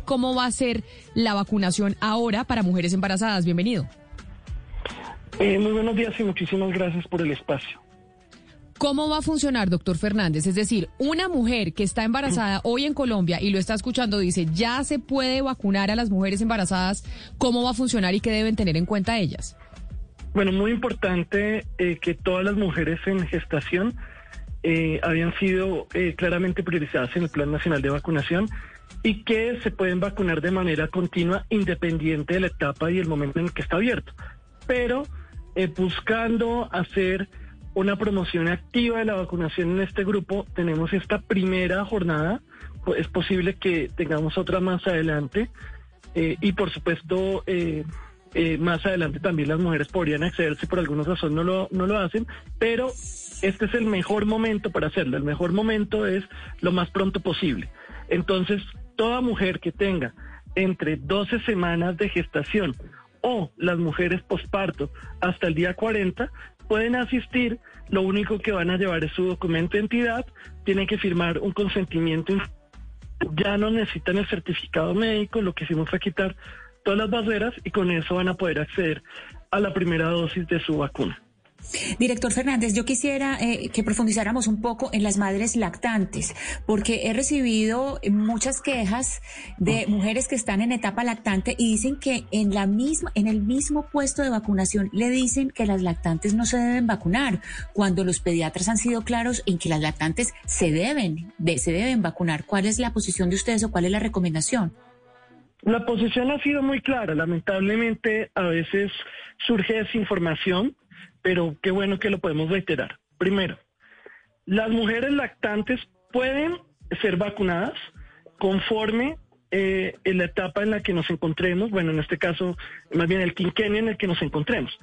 cómo va a ser la vacunación ahora para mujeres embarazadas. Bienvenido. Eh, muy buenos días y muchísimas gracias por el espacio. ¿Cómo va a funcionar, doctor Fernández? Es decir, una mujer que está embarazada hoy en Colombia y lo está escuchando dice, ya se puede vacunar a las mujeres embarazadas, ¿cómo va a funcionar y qué deben tener en cuenta ellas? Bueno, muy importante eh, que todas las mujeres en gestación eh, habían sido eh, claramente priorizadas en el Plan Nacional de Vacunación y que se pueden vacunar de manera continua independiente de la etapa y el momento en el que está abierto. Pero buscando hacer una promoción activa de la vacunación en este grupo. Tenemos esta primera jornada, es posible que tengamos otra más adelante eh, y por supuesto eh, eh, más adelante también las mujeres podrían acceder si por alguna razón no lo, no lo hacen, pero este es el mejor momento para hacerlo. El mejor momento es lo más pronto posible. Entonces, toda mujer que tenga entre 12 semanas de gestación o las mujeres posparto hasta el día 40 pueden asistir, lo único que van a llevar es su documento de entidad, tienen que firmar un consentimiento, ya no necesitan el certificado médico, lo que hicimos fue quitar todas las barreras y con eso van a poder acceder a la primera dosis de su vacuna. Director Fernández, yo quisiera eh, que profundizáramos un poco en las madres lactantes, porque he recibido muchas quejas de mujeres que están en etapa lactante y dicen que en la misma, en el mismo puesto de vacunación le dicen que las lactantes no se deben vacunar, cuando los pediatras han sido claros en que las lactantes se deben, se deben vacunar. ¿Cuál es la posición de ustedes o cuál es la recomendación? La posición ha sido muy clara. Lamentablemente, a veces surge desinformación pero qué bueno que lo podemos reiterar. Primero, las mujeres lactantes pueden ser vacunadas conforme eh, en la etapa en la que nos encontremos, bueno, en este caso, más bien el quinquenio en el que nos encontremos.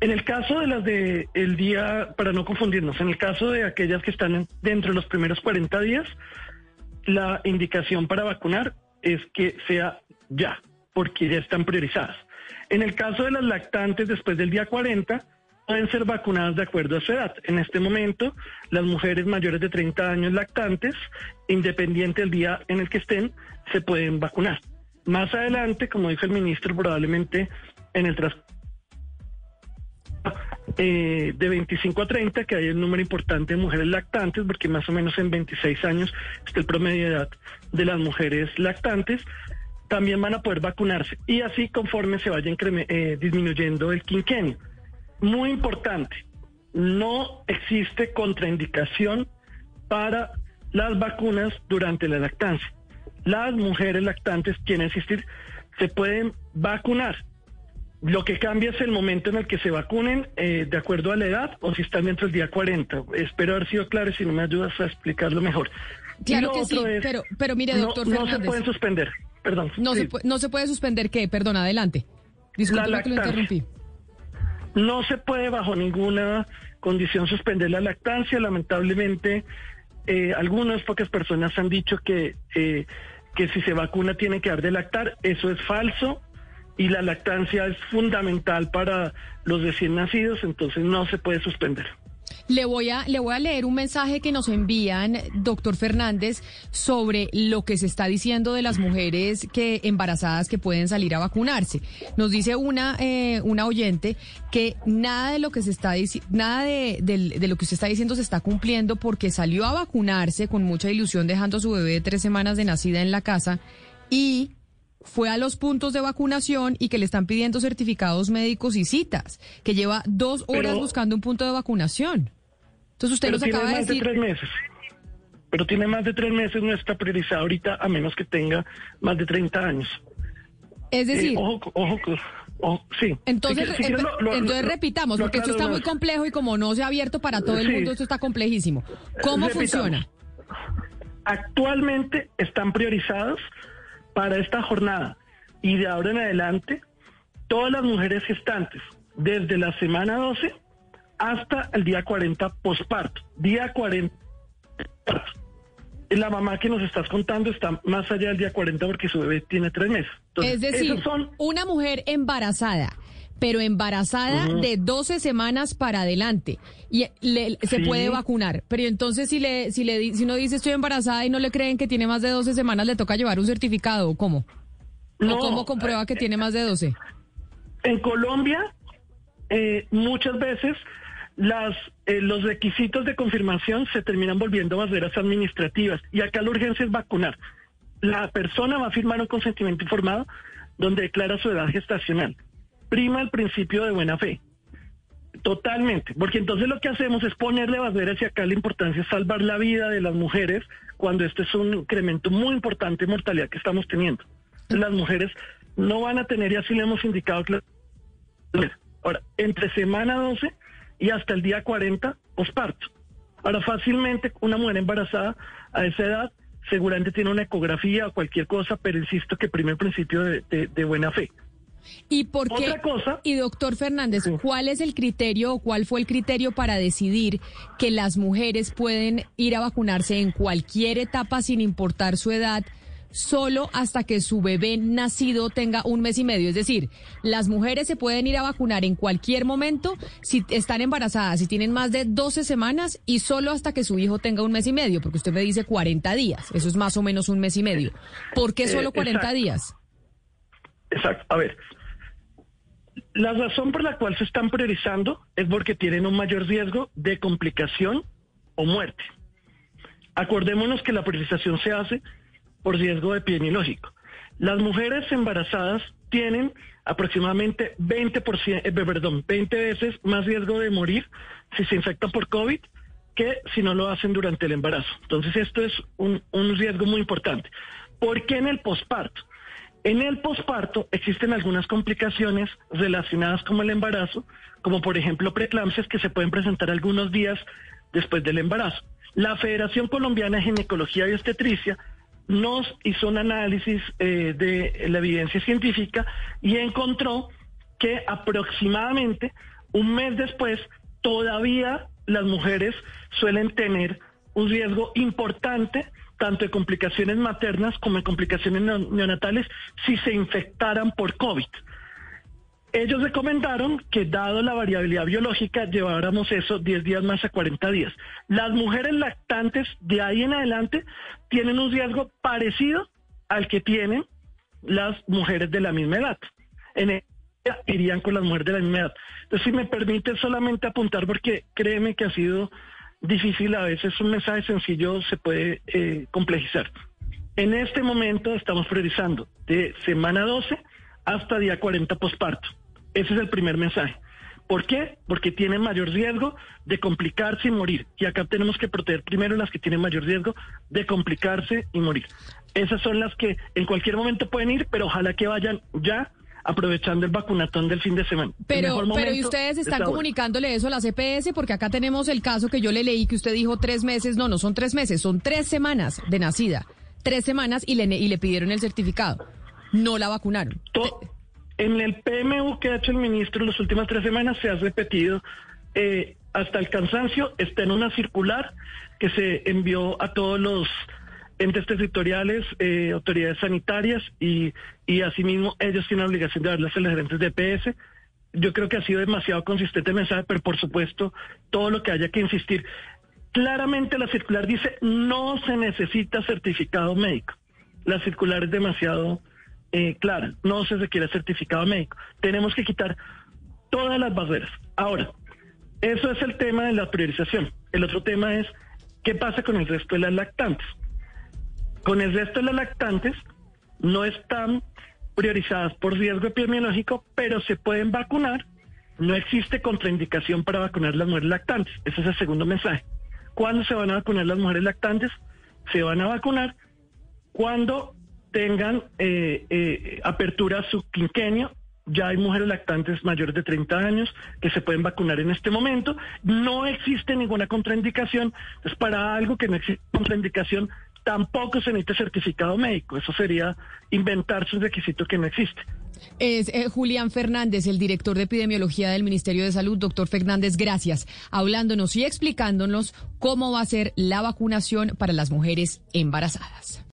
En el caso de las de el día, para no confundirnos, en el caso de aquellas que están dentro de los primeros 40 días, la indicación para vacunar es que sea ya, porque ya están priorizadas. En el caso de las lactantes después del día 40, pueden ser vacunadas de acuerdo a su edad. En este momento, las mujeres mayores de 30 años lactantes, independiente del día en el que estén, se pueden vacunar. Más adelante, como dijo el ministro, probablemente en el transcurso eh, de 25 a 30, que hay un número importante de mujeres lactantes, porque más o menos en 26 años está el promedio de edad de las mujeres lactantes, también van a poder vacunarse. Y así conforme se vaya eh, disminuyendo el quinquenio muy importante, no existe contraindicación para las vacunas durante la lactancia. Las mujeres lactantes quieren asistir, se pueden vacunar. Lo que cambia es el momento en el que se vacunen eh, de acuerdo a la edad o si están dentro del día 40. Espero haber sido claro y si no me ayudas a explicarlo mejor. Claro que sí, pero, pero mire, doctor no, no se pueden suspender, perdón. No, se, no se puede suspender qué, perdón, adelante. Disculpe que lo interrumpí. No se puede bajo ninguna condición suspender la lactancia. Lamentablemente, eh, algunas pocas personas han dicho que, eh, que si se vacuna tiene que dar de lactar. Eso es falso y la lactancia es fundamental para los recién nacidos, entonces no se puede suspender. Le voy, a, le voy a leer un mensaje que nos envían, doctor Fernández, sobre lo que se está diciendo de las mujeres que embarazadas que pueden salir a vacunarse. Nos dice una, eh, una oyente que nada de lo que se está nada de, de, lo que usted está diciendo se está cumpliendo porque salió a vacunarse con mucha ilusión dejando a su bebé de tres semanas de nacida en la casa y fue a los puntos de vacunación y que le están pidiendo certificados médicos y citas, que lleva dos horas buscando un punto de vacunación. Entonces usted nos acaba de decir... De tres meses. Pero tiene más de tres meses, no está priorizada ahorita, a menos que tenga más de 30 años. Es decir... Eh, ojo, ojo, sí. Entonces, entonces repitamos, porque esto está muy complejo y como no se ha abierto para todo el mundo, esto está complejísimo. ¿Cómo funciona? Actualmente están priorizados para esta jornada y de ahora en adelante, todas las mujeres gestantes, desde la semana 12 hasta el día 40 posparto. Día 40. La mamá que nos estás contando está más allá del día 40 porque su bebé tiene tres meses. es decir, una mujer embarazada pero embarazada de 12 semanas para adelante y se puede vacunar. Pero entonces si le si le si no dice estoy embarazada y no le creen que tiene más de 12 semanas, le toca llevar un certificado o cómo? ¿O cómo comprueba que tiene más de 12? En Colombia eh, muchas veces las eh, los requisitos de confirmación se terminan volviendo barreras administrativas y acá la urgencia es vacunar. La persona va a firmar un consentimiento informado donde declara su edad gestacional prima el principio de buena fe. Totalmente, porque entonces lo que hacemos es ponerle barreras y acá la importancia es salvar la vida de las mujeres cuando este es un incremento muy importante de mortalidad que estamos teniendo. las mujeres no van a tener, y así le hemos indicado, ahora, entre semana 12 y hasta el día 40, posparto. Ahora, fácilmente una mujer embarazada a esa edad seguramente tiene una ecografía o cualquier cosa, pero insisto que primer principio de buena fe. ¿Y por qué? Y doctor Fernández, ¿cuál es el criterio o cuál fue el criterio para decidir que las mujeres pueden ir a vacunarse en cualquier etapa sin importar su edad? Solo hasta que su bebé nacido tenga un mes y medio. Es decir, las mujeres se pueden ir a vacunar en cualquier momento si están embarazadas, si tienen más de 12 semanas y solo hasta que su hijo tenga un mes y medio, porque usted me dice 40 días. Eso es más o menos un mes y medio. ¿Por qué solo 40 eh, días? Exacto. A ver, la razón por la cual se están priorizando es porque tienen un mayor riesgo de complicación o muerte. Acordémonos que la priorización se hace por riesgo epidemiológico. Las mujeres embarazadas tienen aproximadamente 20%, eh, perdón, 20 veces más riesgo de morir si se infectan por COVID que si no lo hacen durante el embarazo. Entonces esto es un, un riesgo muy importante. ¿Por qué en el posparto? En el posparto existen algunas complicaciones relacionadas con el embarazo, como por ejemplo preeclampsias que se pueden presentar algunos días después del embarazo. La Federación Colombiana de Ginecología y Obstetricia nos hizo un análisis eh, de la evidencia científica y encontró que aproximadamente un mes después todavía las mujeres suelen tener un riesgo importante tanto de complicaciones maternas como de complicaciones neonatales si se infectaran por COVID. Ellos recomendaron que dado la variabilidad biológica lleváramos eso 10 días más a 40 días. Las mujeres lactantes de ahí en adelante tienen un riesgo parecido al que tienen las mujeres de la misma edad. En irían con las mujeres de la misma edad. Entonces, si me permite solamente apuntar, porque créeme que ha sido difícil, a veces un mensaje sencillo se puede eh, complejizar. En este momento estamos priorizando de semana 12 hasta día 40 posparto. Ese es el primer mensaje. ¿Por qué? Porque tienen mayor riesgo de complicarse y morir. Y acá tenemos que proteger primero las que tienen mayor riesgo de complicarse y morir. Esas son las que en cualquier momento pueden ir, pero ojalá que vayan ya aprovechando el vacunatón del fin de semana. Pero, pero ¿y ustedes están comunicándole eso a la CPS? Porque acá tenemos el caso que yo le leí que usted dijo tres meses, no, no son tres meses, son tres semanas de nacida, tres semanas y le, y le pidieron el certificado. No la vacunaron. en el PMU que ha hecho el ministro las últimas tres semanas se ha repetido eh, hasta el cansancio, está en una circular que se envió a todos los entes territoriales, eh, autoridades sanitarias y, y asimismo ellos tienen la obligación de darles a los gerentes de PS. Yo creo que ha sido demasiado consistente el mensaje, pero por supuesto todo lo que haya que insistir. Claramente la circular dice no se necesita certificado médico. La circular es demasiado eh, clara, no se requiere certificado médico. Tenemos que quitar todas las barreras. Ahora, eso es el tema de la priorización. El otro tema es qué pasa con el resto de las lactantes. Con el resto de las lactantes no están priorizadas por riesgo epidemiológico, pero se pueden vacunar. No existe contraindicación para vacunar las mujeres lactantes. Ese es el segundo mensaje. ¿Cuándo se van a vacunar las mujeres lactantes? Se van a vacunar cuando tengan eh, eh, apertura su quinquenio. Ya hay mujeres lactantes mayores de 30 años que se pueden vacunar en este momento. No existe ninguna contraindicación. Es para algo que no existe contraindicación, tampoco se necesita certificado médico. Eso sería inventarse un requisito que no existe. Es eh, Julián Fernández, el director de epidemiología del Ministerio de Salud. Doctor Fernández, gracias. Hablándonos y explicándonos cómo va a ser la vacunación para las mujeres embarazadas.